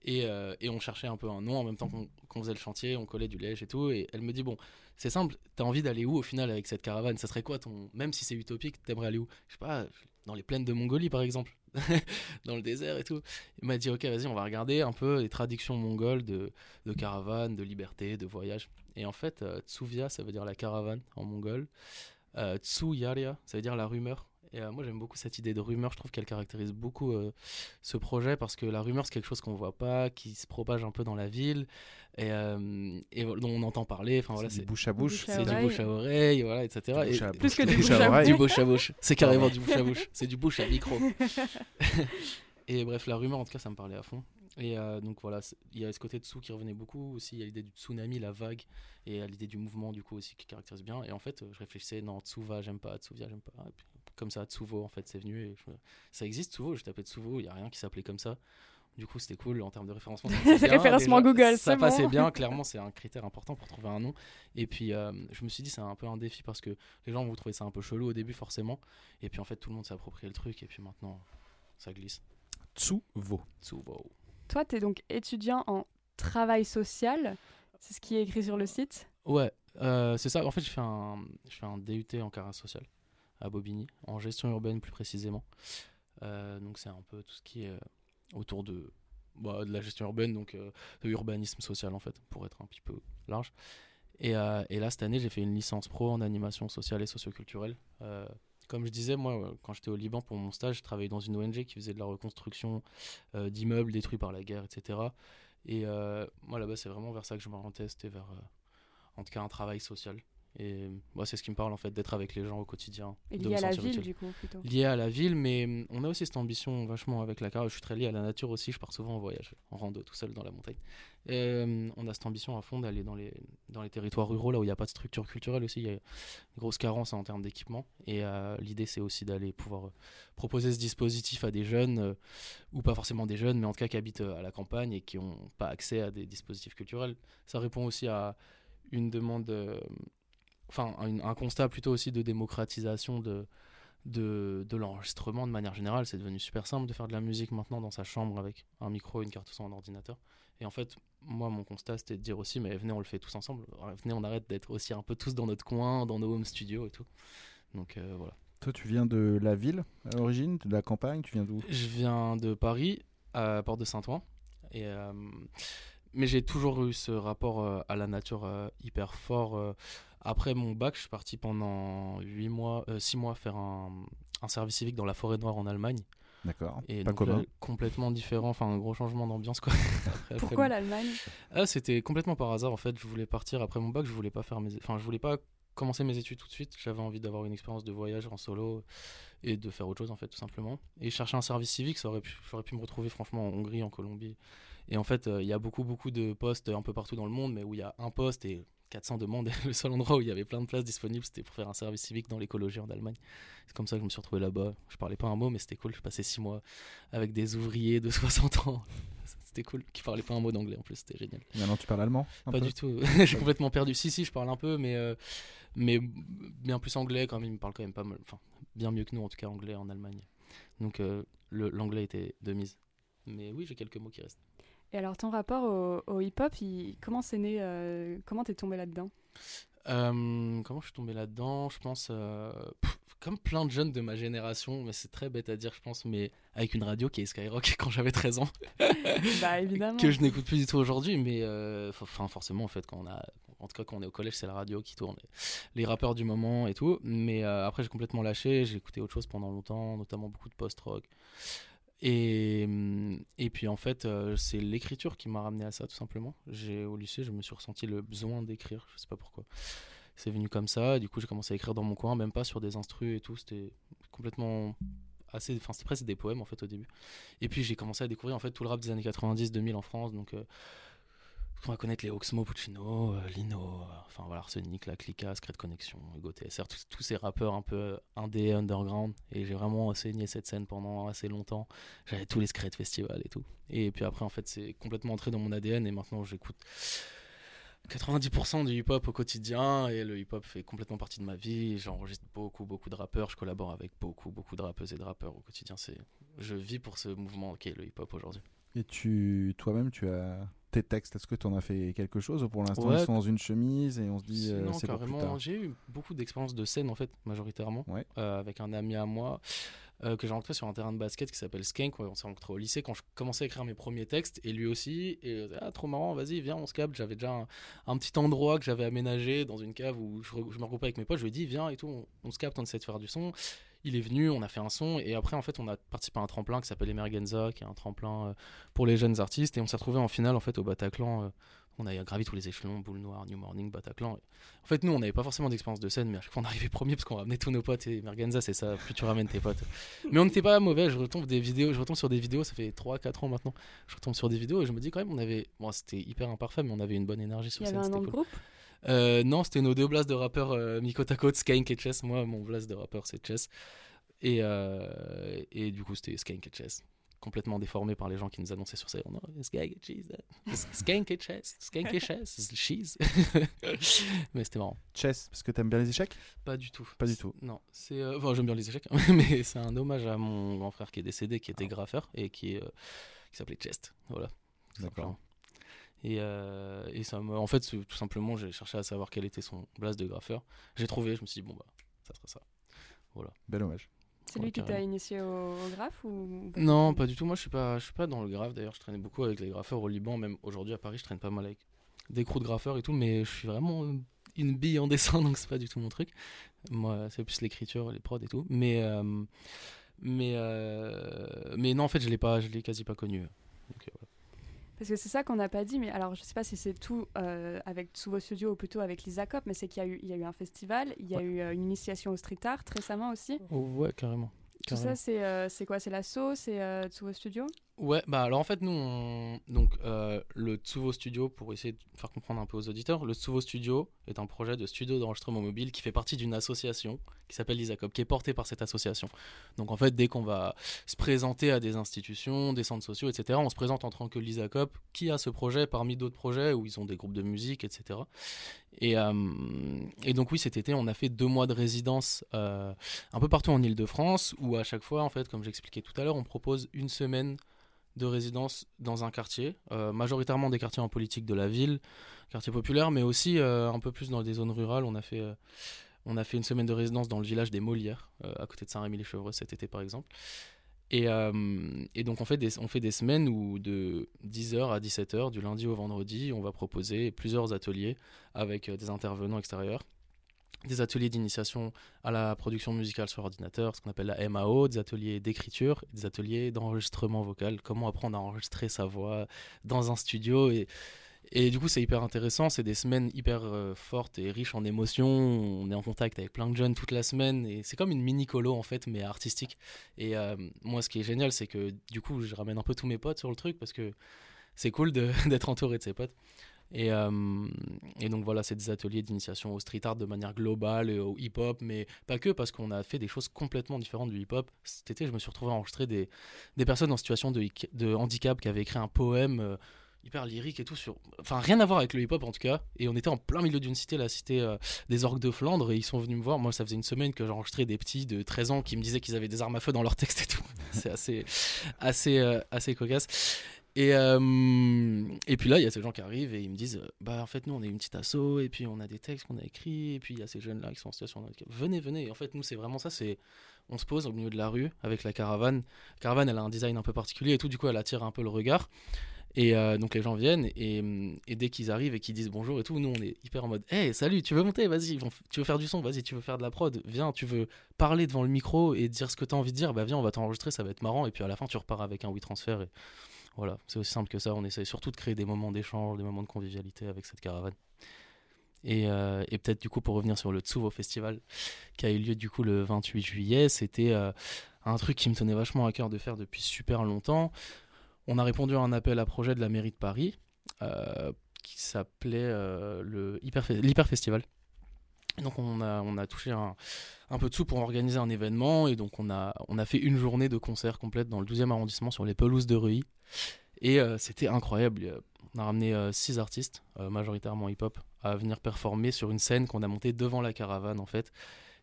Et, euh, et on cherchait un peu un nom en même temps qu'on faisait le chantier, on collait du lèche et tout. Et elle me dit Bon, c'est simple, t'as envie d'aller où au final avec cette caravane? Ça serait quoi ton. Même si c'est utopique, t'aimerais aller où? Je sais pas, dans les plaines de Mongolie par exemple, (laughs) dans le désert et tout. Il m'a dit Ok, vas-y, on va regarder un peu les traductions mongoles de, de caravane, de liberté, de voyage. Et en fait, euh, Tsuvia, ça veut dire la caravane en mongol. Euh, Tsuyaria, ça veut dire la rumeur. Et euh, moi, j'aime beaucoup cette idée de rumeur. Je trouve qu'elle caractérise beaucoup euh, ce projet parce que la rumeur, c'est quelque chose qu'on voit pas, qui se propage un peu dans la ville et, euh, et dont on entend parler. Enfin voilà, C'est bouche à bouche. C'est du bouche à oreille, voilà, etc. Du bouche Et- à- (laughs) Plus que bouche- du bouche à oreille. du bouche à bouche. C'est carrément du bouche à bouche. C'est du bouche à micro. (laughs) et bref, la rumeur, en tout cas, ça me parlait à fond. Et euh, donc voilà, il y a ce côté dessous qui revenait beaucoup aussi. Il y a l'idée du tsunami, la vague, et euh, l'idée du mouvement, du coup, aussi, qui caractérise bien. Et en fait, euh, je réfléchissais, non, Tsuva, j'aime pas, Tsuvia, j'aime pas. Et puis, comme ça, Tsuvo, en fait, c'est venu. Et je Ça existe, Tsuvo, je tapais Tsuvo, il y a rien qui s'appelait comme ça. Du coup, c'était cool en termes de référencement. (laughs) bien, Référencement déjà. Google, Ça passait bon. bien, clairement, c'est un critère important pour trouver un nom. Et puis, euh, je me suis dit, c'est un peu un défi parce que les gens vont trouver ça un peu chelou au début, forcément. Et puis, en fait, tout le monde s'est approprié le truc. Et puis maintenant, ça glisse. Tsuvo. Tsuvo. Toi, tu es donc étudiant en travail social. C'est ce qui est écrit sur le site. Ouais, euh, c'est ça. En fait, je fais un, je fais un DUT en carrière sociale à Bobigny, en gestion urbaine plus précisément. Euh, donc, c'est un peu tout ce qui est euh, autour de, bah, de la gestion urbaine, donc de l'urbanisme social en fait, pour être un petit peu large. Et là, cette année, j'ai fait une licence pro en animation sociale et socioculturelle. Comme je disais, moi, euh, quand j'étais au Liban pour mon stage, je travaillais dans une ONG qui faisait de la reconstruction euh, d'immeubles détruits par la guerre, etc. Et euh, moi, là-bas, c'est vraiment vers ça que je m'orientais. C'était vers, en tout cas, un travail social. Et moi, c'est ce qui me parle, en fait, d'être avec les gens au quotidien. Et lié à la ville, utile du coup, plutôt. lié à la ville, mais on a aussi cette ambition vachement avec la carrière. Je suis très lié à la nature aussi, je pars souvent en voyage, en rando tout seul dans la montagne. Et, hum, on a cette ambition à fond d'aller dans les, dans les territoires ruraux, là où il n'y a pas de structure culturelle aussi, il y a une grosse carence en termes d'équipement. Et euh, l'idée, c'est aussi d'aller pouvoir euh, proposer ce dispositif à des jeunes, euh, ou pas forcément des jeunes, mais en tout cas qui habitent euh, à la campagne et qui n'ont pas accès à des dispositifs culturels. Ça répond aussi à une demande, euh, enfin, un constat plutôt aussi de démocratisation de de, de l'enregistrement de manière générale. C'est devenu super simple de faire de la musique maintenant dans sa chambre avec un micro, une carte son, un ordinateur. Et en fait, moi, mon constat, c'était de dire aussi, mais venez, on le fait tous ensemble. Venez, on arrête d'être aussi un peu tous dans notre coin, dans nos home studios et tout. Donc euh, voilà. Toi, tu viens de la ville à l'origine, de la campagne, tu viens d'où? Je viens de Paris, à Porte de Saint-Ouen. Et, euh, mais j'ai toujours eu ce rapport euh, à la nature hyper fort. Euh. Après mon bac, je suis parti pendant 8 mois, 6 mois faire un, un service civique dans la forêt noire en Allemagne. D'accord. Et Pas donc commun. là, complètement différent, enfin un gros changement d'ambiance quoi. (laughs) Après- après Pourquoi mon- l'Allemagne? Ah, c'était complètement par hasard en fait. Je voulais partir après mon bac. Je voulais pas faire mes, enfin, je voulais pas commencer mes études tout de suite. J'avais envie d'avoir une expérience de voyage en solo et de faire autre chose en fait, tout simplement. Et chercher un service civique, ça aurait pu, j'aurais pu me retrouver franchement en Hongrie, en Colombie. Et en fait, euh, il y a beaucoup beaucoup de postes un peu partout dans le monde, mais où il y a un poste et 400 demandes. Et (laughs) le seul endroit où il y avait plein de places disponibles, c'était pour faire un service civique dans l'écologie en Allemagne. C'est comme ça que je me suis retrouvé là-bas. Je parlais pas un mot, mais c'était cool. Je passais 6 mois avec des ouvriers de (laughs) 60 ans. (laughs) C'était cool, qui parlaient pas un mot d'anglais en plus, c'était génial. Maintenant, tu parles allemand Pas peu du tout. J'ai complètement perdu. Si, si, je parle un peu, mais, euh, mais bien plus anglais quand même. Ils me parlent quand même pas mal. Enfin, bien mieux que nous, en tout cas, anglais en Allemagne. Donc, euh, l'anglais était de mise. Mais oui, j'ai quelques mots qui restent. Et alors, ton rapport au, au hip-hop, comment c'est né euh, Comment t'es tombé là-dedans? Euh, comment je suis tombé là-dedans? Je pense, euh, pff, comme plein de jeunes de ma génération, mais c'est très bête à dire, je pense, mais avec une radio qui est Skyrock (laughs) quand j'avais 13 ans. (laughs) Bah évidemment. que je n'écoute plus du tout aujourd'hui, mais enfin forcément en fait quand on a, en tout cas quand on est au collège, c'est la radio qui tourne, les rappeurs du moment et tout. Mais après j'ai complètement lâché, j'ai écouté autre chose pendant longtemps, notamment beaucoup de post-rock. Et, hum, et puis en fait, euh, c'est l'écriture qui m'a ramené à ça tout simplement. J'ai au lycée, je me suis ressenti le besoin d'écrire, je sais pas pourquoi. C'est venu comme ça, du coup j'ai commencé à écrire dans mon coin, même pas sur des instrus et tout, c'était complètement assez enfin c'était presque des poèmes en fait au début. Et puis j'ai commencé à découvrir en fait tout le rap des années 90-2000 en France, donc euh, va connaître les Oxmo Puccino, euh, Lino, euh, enfin voilà Arsenic, La Clica, Secret Connection, Hugo TSR, tous, ces rappeurs un peu indé, underground. Et j'ai vraiment saigné cette scène pendant assez longtemps. J'avais tous les Secret Festivals et tout. Et puis après en fait c'est complètement entré dans mon ADN et maintenant j'écoute 90% du hip-hop au quotidien et le hip-hop fait complètement partie de ma vie. J'enregistre beaucoup, beaucoup de rappeurs. Je collabore avec beaucoup, beaucoup de rappeuses et de rappeurs au quotidien. C'est, je vis pour ce mouvement qui est le hip-hop aujourd'hui. Et tu, toi-même, tu as tes textes. Est-ce que tu en as fait quelque chose ou pour l'instant Ouais. ils sont dans une chemise et on se dit euh, non, c'est pour plus carrément. tard J'ai eu beaucoup d'expériences de scène en fait, majoritairement, Ouais. euh, avec un ami à moi euh, que j'ai rencontré sur un terrain de basket qui s'appelle Skank. Ouais, on s'est rencontré au lycée quand je commençais à écrire mes premiers textes et lui aussi. Et ah, trop marrant, vas-y, viens, on se capte. J'avais déjà un, un petit endroit que j'avais aménagé dans une cave où je me regroupais avec mes potes. Je lui ai dit, viens et tout, on, on se capte, on essaie de faire du son. Il est venu, on a fait un son et après en fait on a participé à un tremplin qui s'appelle Emergenza, qui est un tremplin euh, pour les jeunes artistes et on s'est retrouvé en finale en fait au Bataclan. euh, on a gravi tous les échelons, Boule Noire, New Morning, Bataclan. En fait, nous, on n'avait pas forcément d'expérience de scène, mais à chaque fois, on arrivait premier parce qu'on ramenait tous nos potes. Et Merganza, c'est ça, plus tu ramènes tes potes. Mais on n'était pas mauvais. Je retombe, des vidéos, je retombe sur des vidéos, ça fait 3-4 ans maintenant. Je retombe sur des vidéos et je me dis quand même, on avait. Bon, c'était hyper imparfait, mais on avait une bonne énergie sur Il y scène. avait un de cool. groupe? Euh, non, c'était nos deux blasts de rappeurs euh, mis côte à côte, Skank et Chess. Moi, mon blast de rappeur, c'est Chess. Et, euh, et du coup, c'était Skank et Chess. Complètement déformé par les gens qui nous annonçaient sur scène. Non, Skank et Cheese. euh, Skank et Chess. Skank et Chess. Cheese. (laughs) Mais c'était marrant. Chess, parce que t'aimes bien les échecs? Pas du tout. Pas du tout. Non, c'est. euh, Enfin, j'aime bien les échecs, (laughs) mais c'est un hommage à mon grand frère qui est décédé, qui était graffeur et qui, qui s'appelait Chest. Voilà. D'accord. Et, euh, et ça me- en fait, tout simplement, j'ai cherché à savoir quel était son blast de graffeur. J'ai trouvé, je me suis dit, bon, bah, ça sera ça. Voilà. Bel hommage. C'est lui qui t'a initié au, au graphe ou Non, pas du tout. Moi, je suis pas, je suis pas dans le graphe. D'ailleurs, je traînais beaucoup avec les graffeurs au Liban. Même aujourd'hui à Paris, je traîne pas mal avec des crews de graffeurs et tout. Mais je suis vraiment une bille en dessin, (laughs) donc c'est pas du tout mon truc. Moi, c'est plus l'écriture, les prods et tout. Mais, euh, mais, euh, mais non, en fait, je l'ai pas, je l'ai quasi pas connu. Donc, euh, voilà. Parce que c'est ça qu'on n'a pas dit, mais alors je sais pas si c'est tout euh, avec sous vos studios ou plutôt avec Lisa Cop, mais c'est qu'il y, a eu- il y a eu un festival, il y a Ouais. eu euh, une initiation au street art récemment aussi. Oh, ouais, carrément. Tout ça, c'est euh, c'est quoi? C'est l'assaut C'est euh, sous vos studios Ouais, bah alors en fait, nous, on... donc euh, le Tsuvo Studio, pour essayer de faire comprendre un peu aux auditeurs, le Tsuvo Studio est un projet de studio d'enregistrement mobile qui fait partie d'une association qui s'appelle l'ISACOP, qui est portée par cette association. Donc en fait, dès qu'on va se présenter à des institutions, des centres sociaux, etc., on se présente en tant que l'ISACOP qui a ce projet parmi d'autres projets où ils ont des groupes de musique, etc. Et, euh, et donc oui, cet été, on a fait deux mois de résidence euh, un peu partout en Ile-de-France, où à chaque fois, en fait, comme j'expliquais tout à l'heure, on propose une semaine de résidence dans un quartier, euh, majoritairement des quartiers en politique de la ville, quartiers populaires, mais aussi euh, un peu plus dans des zones rurales. On a fait, euh, On a fait une semaine de résidence dans le village des Molières, à côté de Saint-Rémy-les-Chevreux cet été par exemple. Et, et donc on fait, des, on fait des semaines où de 10h à 17h, du lundi au vendredi, on va proposer plusieurs ateliers avec des intervenants extérieurs. Des ateliers d'initiation à la production musicale sur ordinateur, ce qu'on appelle la MAO, des ateliers d'écriture, des ateliers d'enregistrement vocal, comment apprendre à enregistrer sa voix dans un studio. Et, et du coup, c'est hyper intéressant. C'est des semaines hyper euh, fortes et riches en émotions. On est en contact avec plein de jeunes toute la semaine. Et c'est comme une mini colo, en fait, mais artistique. Et euh, moi, ce qui est génial, c'est que du coup, je ramène un peu tous mes potes sur le truc parce que c'est cool (laughs) d'être entouré de ses potes. Et, euh, et donc voilà, c'est des ateliers d'initiation au street art de manière globale et au hip-hop, mais pas que, parce qu'on a fait des choses complètement différentes du hip-hop. Cet été, je me suis retrouvé à enregistrer des, des personnes en situation de, de handicap qui avaient écrit un poème euh, hyper lyrique et tout sur enfin rien à voir avec le hip hop en tout cas. Et on était en plein milieu d'une cité la cité euh, des orgues de Flandre et ils sont venus me voir. Moi ça faisait une semaine que j'enregistrais des petits de 13 ans qui me disaient qu'ils avaient des armes à feu dans leur texte et tout. (laughs) C'est assez assez assez cocasse et, euh, et puis là, il y a ces gens qui arrivent et ils me disent euh, Bah, en fait, nous, on est une petite asso, et puis on a des textes qu'on a écrits, et puis il y a ces jeunes-là qui sont en situation de handicap. Venez, venez. En fait, nous, c'est vraiment ça c'est on se pose au milieu de la rue avec la caravane. La caravane, elle a un design un peu particulier et tout, du coup, elle attire un peu le regard. Et euh, donc les gens viennent et, et dès qu'ils arrivent et qu'ils disent bonjour et tout, nous on est hyper en mode Hey, salut, tu veux monter? Vas-y, tu veux faire du son? Vas-y, tu veux faire de la prod? Viens, tu veux parler devant le micro et dire ce que tu as envie de dire? Bah viens, on va t'enregistrer, ça va être marrant. Et puis à la fin, tu repars avec un WeTransfer. Et voilà, c'est aussi simple que ça. On essaie surtout de créer des moments d'échange, des moments de convivialité avec cette caravane. Et, euh, peut-être du coup pour revenir sur le Tsuvo Festival qui a eu lieu du coup le 28 juillet, c'était euh, un truc qui me tenait vachement à cœur de faire depuis super longtemps. On a répondu à un appel à projet de la mairie de Paris euh, qui s'appelait l'Hyper Festival. Donc on a, on a touché un, un peu de sous pour organiser un événement et donc on a, on a fait une journée de concert complète dans le 12e arrondissement sur les pelouses de Reuilly. Et euh, c'était incroyable. On a ramené euh, six artistes, euh, majoritairement hip-hop, à venir performer sur une scène qu'on a montée devant la caravane en fait.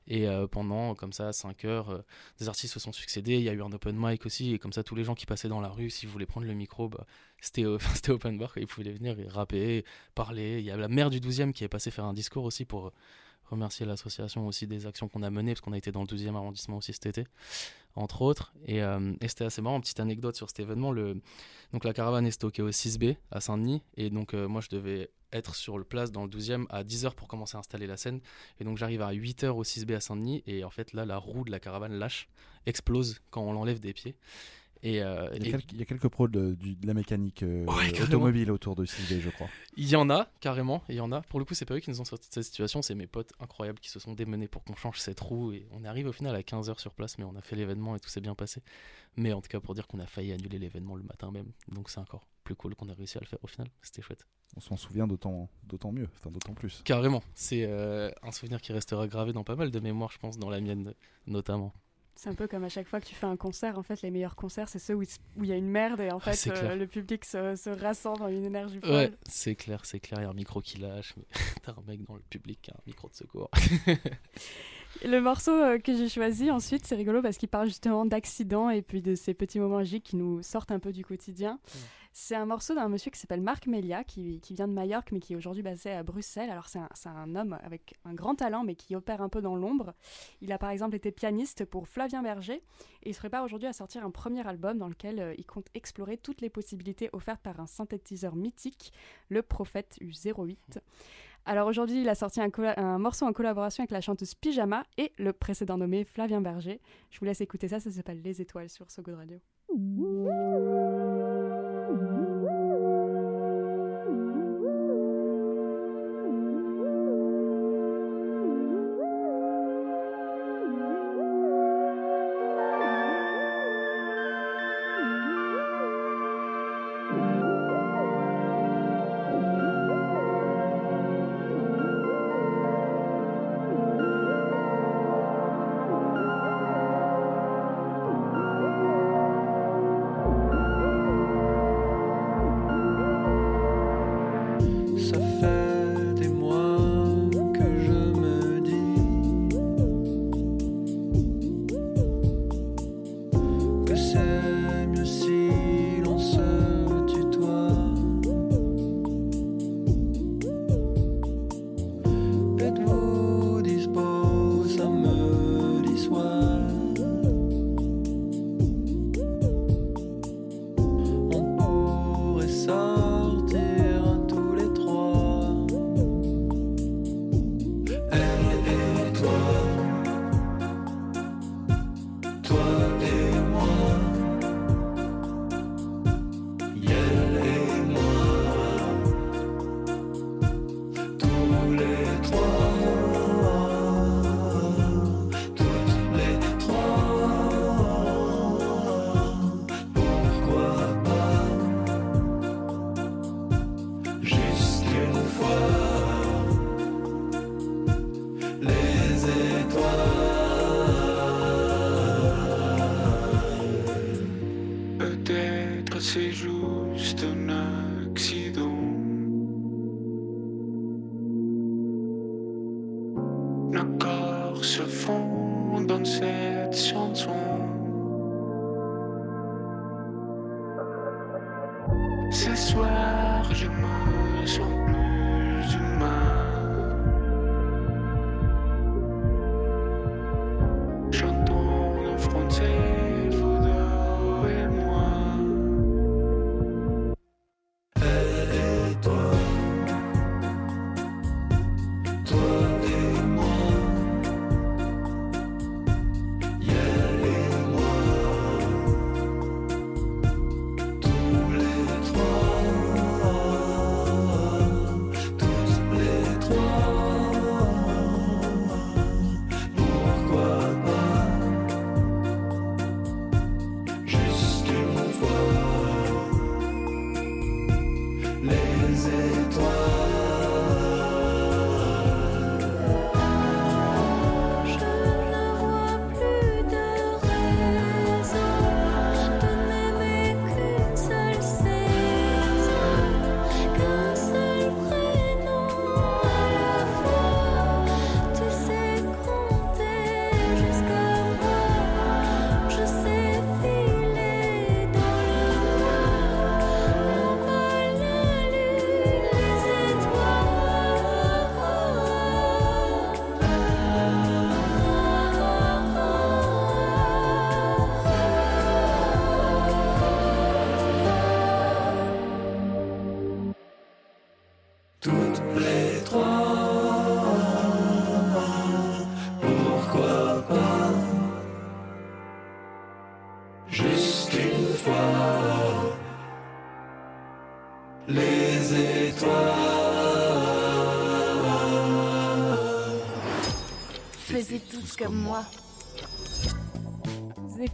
Et pendant comme ça 5 heures, des artistes se sont succédés. Il y a eu un open mic aussi. Et comme ça, tous les gens qui passaient dans la rue, s'ils voulaient prendre le micro, bah, c'était (laughs) open bar. Ils pouvaient venir rapper, parler. Il y a la maire du 12e qui est passée faire un discours aussi pour remercier l'association aussi des actions qu'on a menées, parce qu'on a été dans le 12e arrondissement aussi cet été, entre autres. Et, euh, et c'était assez marrant. Petite anecdote sur cet événement. Le... Donc la caravane est stockée au 6B à Saint-Denis. Et donc euh, moi, je devais être sur le place dans le 12e à 10h pour commencer à installer la scène. Et donc j'arrive à 8h au 6B à Saint-Denis. Et en fait, là, la roue de la caravane lâche, explose quand on l'enlève des pieds. Et, euh, Il y, et- a quelques, il y a quelques pros de, la mécanique euh, Ouais, automobile autour de CIB, je crois. Il y en a, carrément, il y en a. Pour le coup, c'est pas eux qui nous ont sorti de cette situation, c'est mes potes incroyables qui se sont démenés pour qu'on change cette roue. Et on arrive au final à 15h sur place, mais on a fait l'événement et tout s'est bien passé. Mais en tout cas, pour dire qu'on a failli annuler l'événement le matin même. Donc c'est encore plus cool qu'on a réussi à le faire au final. C'était chouette. On s'en souvient d'autant d'autant mieux, enfin d'autant plus. Carrément. C'est euh, un souvenir qui restera gravé dans pas mal de mémoires, je pense, dans la mienne notamment. C'est un peu comme à chaque fois que tu fais un concert, en fait, les meilleurs concerts, c'est ceux où il y a une merde et en Ah, fait, euh, le public se, se rassemble dans une énergie folle. Ouais, c'est clair, c'est clair. Il y a un micro qui lâche, mais (laughs) t'as un mec dans le public qui a un micro de secours. (laughs) Le morceau euh, que j'ai choisi ensuite, c'est rigolo parce qu'il parle justement d'accidents et puis de ces petits moments magiques qui nous sortent un peu du quotidien. C'est un morceau d'un monsieur qui s'appelle Marc Melia, qui, vient de Majorque mais qui est aujourd'hui basé à Bruxelles. Alors c'est un, homme avec un grand talent mais qui opère un peu dans l'ombre. Il a par exemple été pianiste pour Flavien Berger et il se prépare aujourd'hui à sortir un premier album dans lequel euh, il compte explorer toutes les possibilités offertes par un synthétiseur mythique, le Prophète U08. Alors aujourd'hui, il a sorti un, morceau en collaboration avec la chanteuse Pyjama et le précédent nommé Flavien Berger. Je vous laisse écouter ça, ça s'appelle Les Étoiles sur So Good Radio.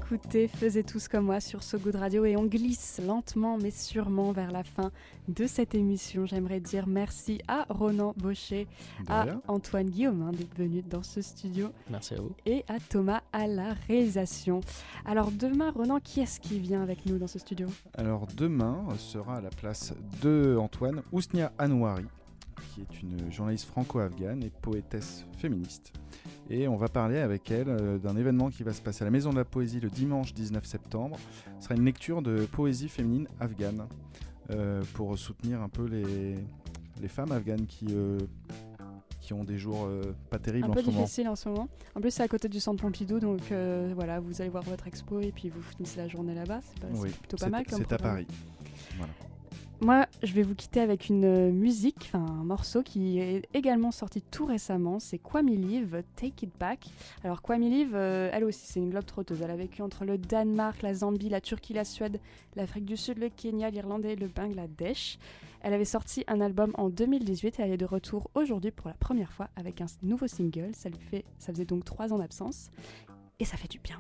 Écoutez Faisez tous comme moi sur So Good Radio et on glisse lentement mais sûrement vers la fin de cette émission. J'aimerais dire merci à Ronan Baucher, à. Antoine Guillaume hein, d'être venu dans ce studio Merci à vous. et à Thomas à la réalisation. Alors demain, Ronan, qui est-ce qui vient avec nous dans ce studio? Alors demain sera à la place de Antoine Ousnia Anouari, qui est une journaliste franco-afghane et poétesse féministe. Et on va parler avec elle euh, d'un événement qui va se passer à la Maison de la Poésie le dimanche 19 septembre. Ce sera une lecture de poésie féminine afghane euh, pour soutenir un peu les, les femmes afghanes qui, euh, qui ont des jours euh, pas terribles Un en peu ce moment. difficile en ce moment. En plus, c'est à côté du centre Pompidou, donc voilà, vous allez voir votre expo et puis vous finissez la journée là-bas. C'est Oui, plutôt pas mal comme C'est à. Paris. Voilà. Moi, je vais vous quitter avec une euh, musique, enfin un morceau qui est également sorti tout récemment. C'est Kwame Live, Take It Back. Alors Kwame Live, euh, elle aussi, c'est une globe trotteuse. Elle a vécu entre le Danemark, la Zambie, la Turquie, la Suède, l'Afrique du Sud, le Kenya, l'Irlande et le Bangladesh. Elle avait sorti un album en 2018 et elle est de retour aujourd'hui pour la première fois avec un nouveau single. Ça lui fait, ça faisait donc trois ans d'absence et ça fait du bien.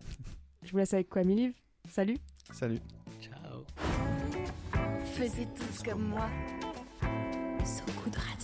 (laughs) Je vous laisse avec Kwame Live. Salut. Salut. Ciao. Faisez tous comme moi. So Good Radio.